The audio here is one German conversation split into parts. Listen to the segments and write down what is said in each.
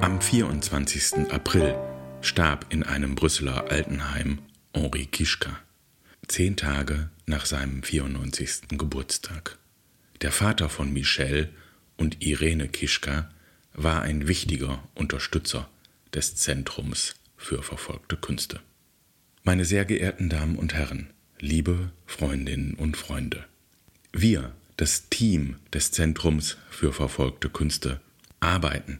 Am 24. April starb in einem Brüsseler Altenheim Henri Kischka, zehn Tage nach seinem 94. Geburtstag. Der Vater von Michel und Irene Kischka war ein wichtiger Unterstützer des Zentrums für verfolgte Künste. Meine sehr geehrten Damen und Herren, liebe Freundinnen und Freunde, wir, das Team des Zentrums für verfolgte Künste, arbeiten,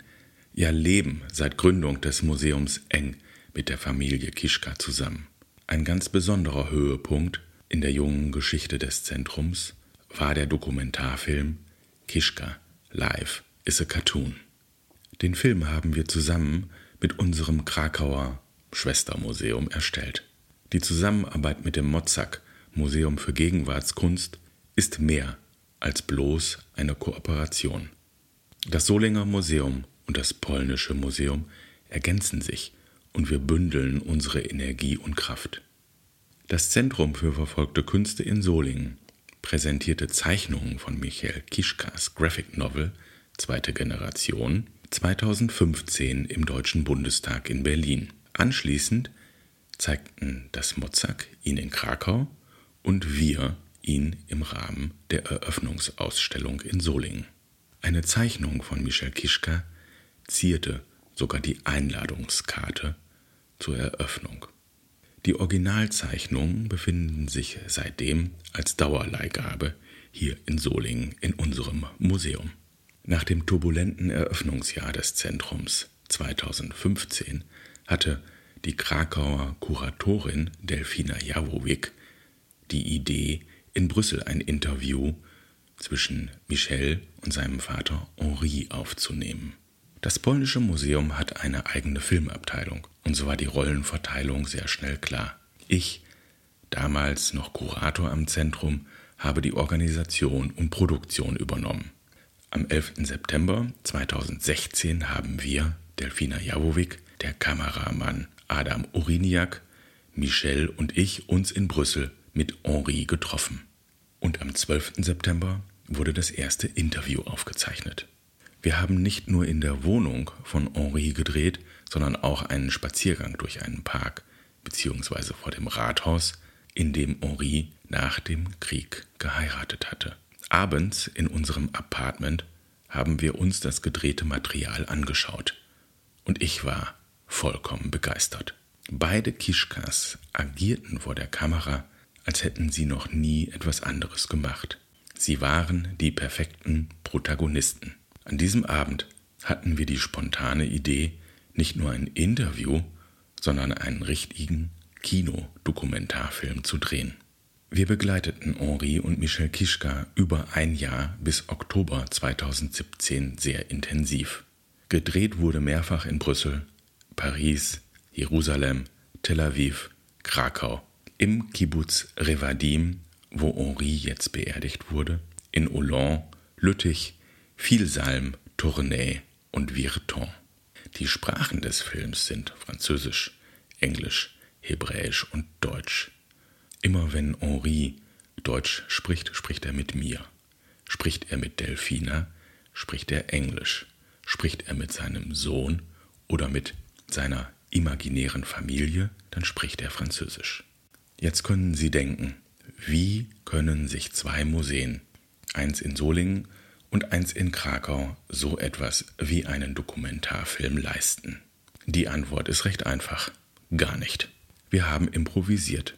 ja leben seit Gründung des Museums eng mit der Familie Kischka zusammen. Ein ganz besonderer Höhepunkt in der jungen Geschichte des Zentrums war der Dokumentarfilm Kischka Live is a Cartoon. Den Film haben wir zusammen mit unserem Krakauer Schwestermuseum erstellt. Die Zusammenarbeit mit dem Mozak Museum für Gegenwartskunst ist mehr als bloß eine Kooperation. Das Solinger Museum und das polnische Museum ergänzen sich und wir bündeln unsere Energie und Kraft. Das Zentrum für verfolgte Künste in Solingen präsentierte Zeichnungen von Michael Kischkas Graphic Novel Zweite Generation 2015 im Deutschen Bundestag in Berlin. Anschließend zeigten das Mozak ihn in Krakau und wir ihn im Rahmen der Eröffnungsausstellung in Solingen. Eine Zeichnung von Michel Kischka zierte sogar die Einladungskarte zur Eröffnung. Die Originalzeichnungen befinden sich seitdem als Dauerleihgabe hier in Solingen in unserem Museum. Nach dem turbulenten Eröffnungsjahr des Zentrums 2015 hatte die Krakauer Kuratorin Delfina Jawowick die Idee, in Brüssel ein Interview zwischen Michel und seinem Vater Henri aufzunehmen. Das polnische Museum hat eine eigene Filmabteilung und so war die Rollenverteilung sehr schnell klar. Ich, damals noch Kurator am Zentrum, habe die Organisation und Produktion übernommen. Am 11. September 2016 haben wir, Delfina Jawowick, der Kameramann Adam Uriniak, Michel und ich uns in Brüssel mit Henri getroffen. Und am 12. September wurde das erste Interview aufgezeichnet. Wir haben nicht nur in der Wohnung von Henri gedreht, sondern auch einen Spaziergang durch einen Park bzw. vor dem Rathaus, in dem Henri nach dem Krieg geheiratet hatte. Abends in unserem Apartment haben wir uns das gedrehte Material angeschaut. Und ich war vollkommen begeistert. Beide Kischkas agierten vor der Kamera, als hätten sie noch nie etwas anderes gemacht. Sie waren die perfekten Protagonisten. An diesem Abend hatten wir die spontane Idee, nicht nur ein Interview, sondern einen richtigen Kinodokumentarfilm zu drehen. Wir begleiteten Henri und Michel Kischka über ein Jahr bis Oktober 2017 sehr intensiv. Gedreht wurde mehrfach in Brüssel, Paris, Jerusalem, Tel Aviv, Krakau, im Kibbutz Revadim, wo Henri jetzt beerdigt wurde, in Hollande, Lüttich, Vielsalm, Tournai und Virton. Die Sprachen des Films sind Französisch, Englisch, Hebräisch und Deutsch. Immer wenn Henri Deutsch spricht, spricht er mit mir. Spricht er mit Delphina, spricht er Englisch. Spricht er mit seinem Sohn oder mit seiner imaginären Familie, dann spricht er Französisch. Jetzt können Sie denken, wie können sich zwei Museen, eins in Solingen und eins in Krakau, so etwas wie einen Dokumentarfilm leisten? Die Antwort ist recht einfach. Gar nicht. Wir haben improvisiert.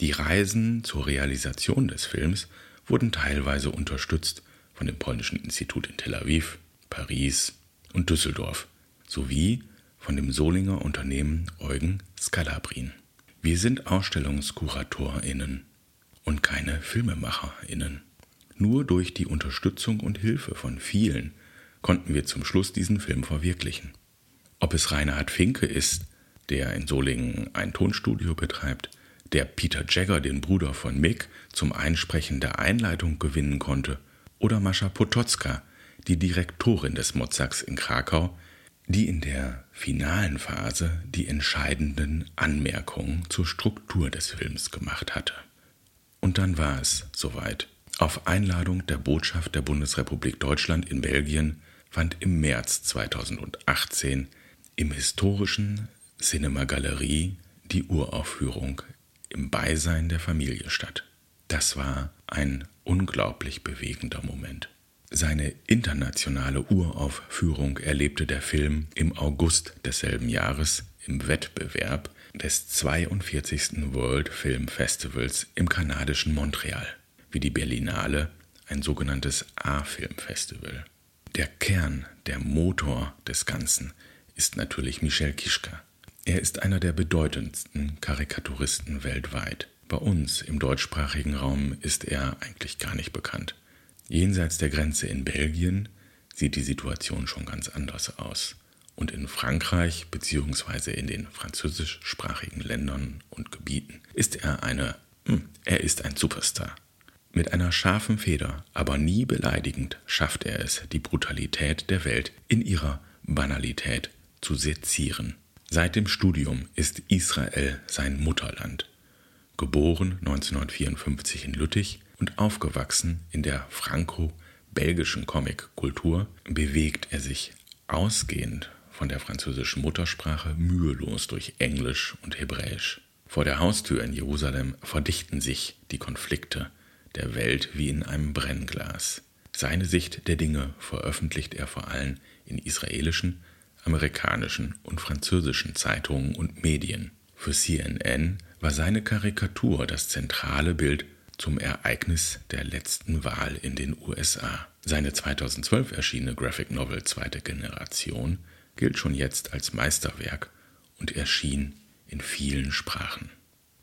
Die Reisen zur Realisation des Films wurden teilweise unterstützt von dem Polnischen Institut in Tel Aviv, Paris und Düsseldorf sowie von dem Solinger Unternehmen Eugen Scalabrin. Wir sind AusstellungskuratorInnen und keine FilmemacherInnen. Nur durch die Unterstützung und Hilfe von vielen konnten wir zum Schluss diesen Film verwirklichen. Ob es Reinhard Finke ist, der in Solingen ein Tonstudio betreibt, der Peter Jagger, den Bruder von Mick, zum Einsprechen der Einleitung gewinnen konnte, oder Mascha Potocka, die Direktorin des Mozarts in Krakau, die in der finalen Phase die entscheidenden Anmerkungen zur Struktur des Films gemacht hatte. Und dann war es soweit. Auf Einladung der Botschaft der Bundesrepublik Deutschland in Belgien fand im März 2018 im historischen Cinema Galerie die Uraufführung im Beisein der Familie statt. Das war ein unglaublich bewegender Moment. Seine internationale Uraufführung erlebte der Film im August desselben Jahres im Wettbewerb des 42. World Film Festivals im kanadischen Montreal, wie die Berlinale ein sogenanntes A-Film-Festival. Der Kern, der Motor des Ganzen ist natürlich Michel Kischka. Er ist einer der bedeutendsten Karikaturisten weltweit. Bei uns im deutschsprachigen Raum ist er eigentlich gar nicht bekannt. Jenseits der Grenze in Belgien sieht die Situation schon ganz anders aus. Und in Frankreich bzw. in den französischsprachigen Ländern und Gebieten ist er eine, hm, er ist ein Superstar. Mit einer scharfen Feder, aber nie beleidigend, schafft er es, die Brutalität der Welt in ihrer Banalität zu sezieren. Seit dem Studium ist Israel sein Mutterland. Geboren 1954 in Lüttich und aufgewachsen in der franco-belgischen Comic-Kultur, bewegt er sich ausgehend von der französischen Muttersprache mühelos durch Englisch und Hebräisch. Vor der Haustür in Jerusalem verdichten sich die Konflikte der Welt wie in einem Brennglas. Seine Sicht der Dinge veröffentlicht er vor allem in israelischen, amerikanischen und französischen Zeitungen und Medien. Für CNN war seine Karikatur das zentrale Bild zum Ereignis der letzten Wahl in den USA. Seine 2012 erschienene Graphic Novel Zweite Generation gilt schon jetzt als Meisterwerk und erschien in vielen Sprachen.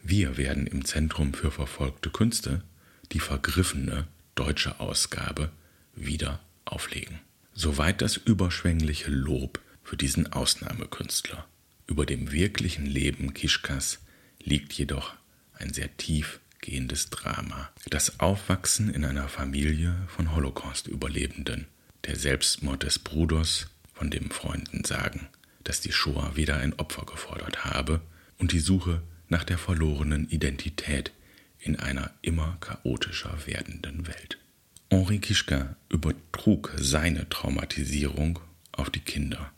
Wir werden im Zentrum für verfolgte Künste die vergriffene deutsche Ausgabe wieder auflegen. Soweit das überschwängliche Lob für diesen Ausnahmekünstler. Über dem wirklichen Leben Kischkas liegt jedoch ein sehr tiefgehendes Drama. Das Aufwachsen in einer Familie von Holocaust-Überlebenden, der Selbstmord des Bruders, von dem Freunden sagen, dass die Shoah wieder ein Opfer gefordert habe, und die Suche nach der verlorenen Identität in einer immer chaotischer werdenden Welt. Henri Kischka übertrug seine Traumatisierung auf die Kinder.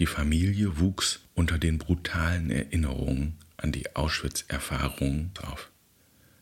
Die Familie wuchs unter den brutalen Erinnerungen an die Auschwitz-Erfahrungen auf.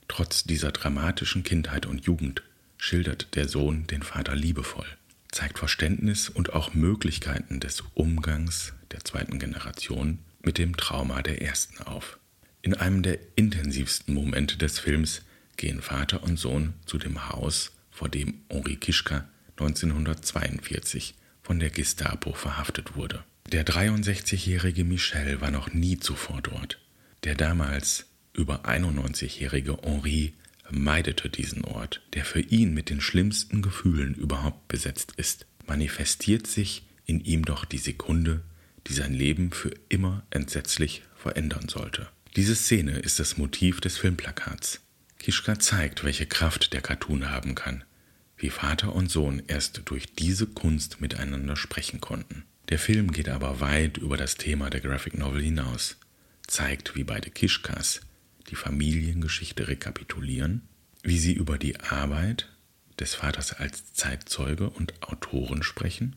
Trotz dieser dramatischen Kindheit und Jugend schildert der Sohn den Vater liebevoll, zeigt Verständnis und auch Möglichkeiten des Umgangs der zweiten Generation mit dem Trauma der ersten auf. In einem der intensivsten Momente des Films gehen Vater und Sohn zu dem Haus, vor dem Henri Kischka 1942 von der Gestapo verhaftet wurde. Der 63-jährige Michel war noch nie zuvor dort. Der damals über 91-jährige Henri meidete diesen Ort, der für ihn mit den schlimmsten Gefühlen überhaupt besetzt ist. Manifestiert sich in ihm doch die Sekunde, die sein Leben für immer entsetzlich verändern sollte. Diese Szene ist das Motiv des Filmplakats. Kischka zeigt, welche Kraft der Cartoon haben kann, wie Vater und Sohn erst durch diese Kunst miteinander sprechen konnten. Der Film geht aber weit über das Thema der Graphic Novel hinaus zeigt, wie beide Kischkas die Familiengeschichte rekapitulieren, wie sie über die Arbeit des Vaters als Zeitzeuge und Autoren sprechen.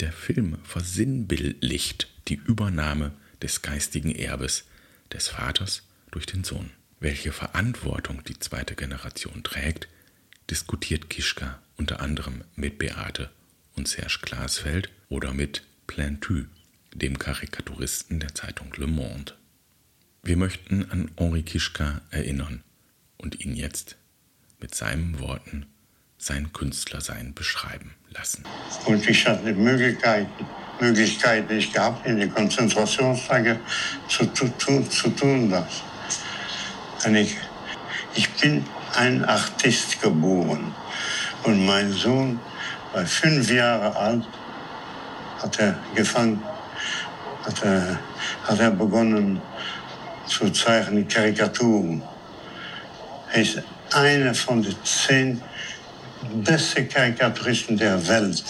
Der Film versinnbildlicht die Übernahme des geistigen Erbes des Vaters durch den Sohn. Welche Verantwortung die zweite Generation trägt, diskutiert Kischka unter anderem mit Beate und Serge Glasfeld oder mit Plantu, dem Karikaturisten der Zeitung Le Monde. Wir möchten an Henri Kischka erinnern und ihn jetzt mit seinen Worten sein Künstlersein beschreiben lassen. Und ich hatte Möglichkeiten, Möglichkeiten nicht gehabt, in die Konzentrationslager zu, zu, zu, zu tun. Das. Ich, ich bin ein Artist geboren. Und mein Sohn war fünf Jahre alt, hat er gefangen, hat er, hat er begonnen, zu zeichnen Karikaturen. Ist einer von den zehn besten Karikaturisten der Welt.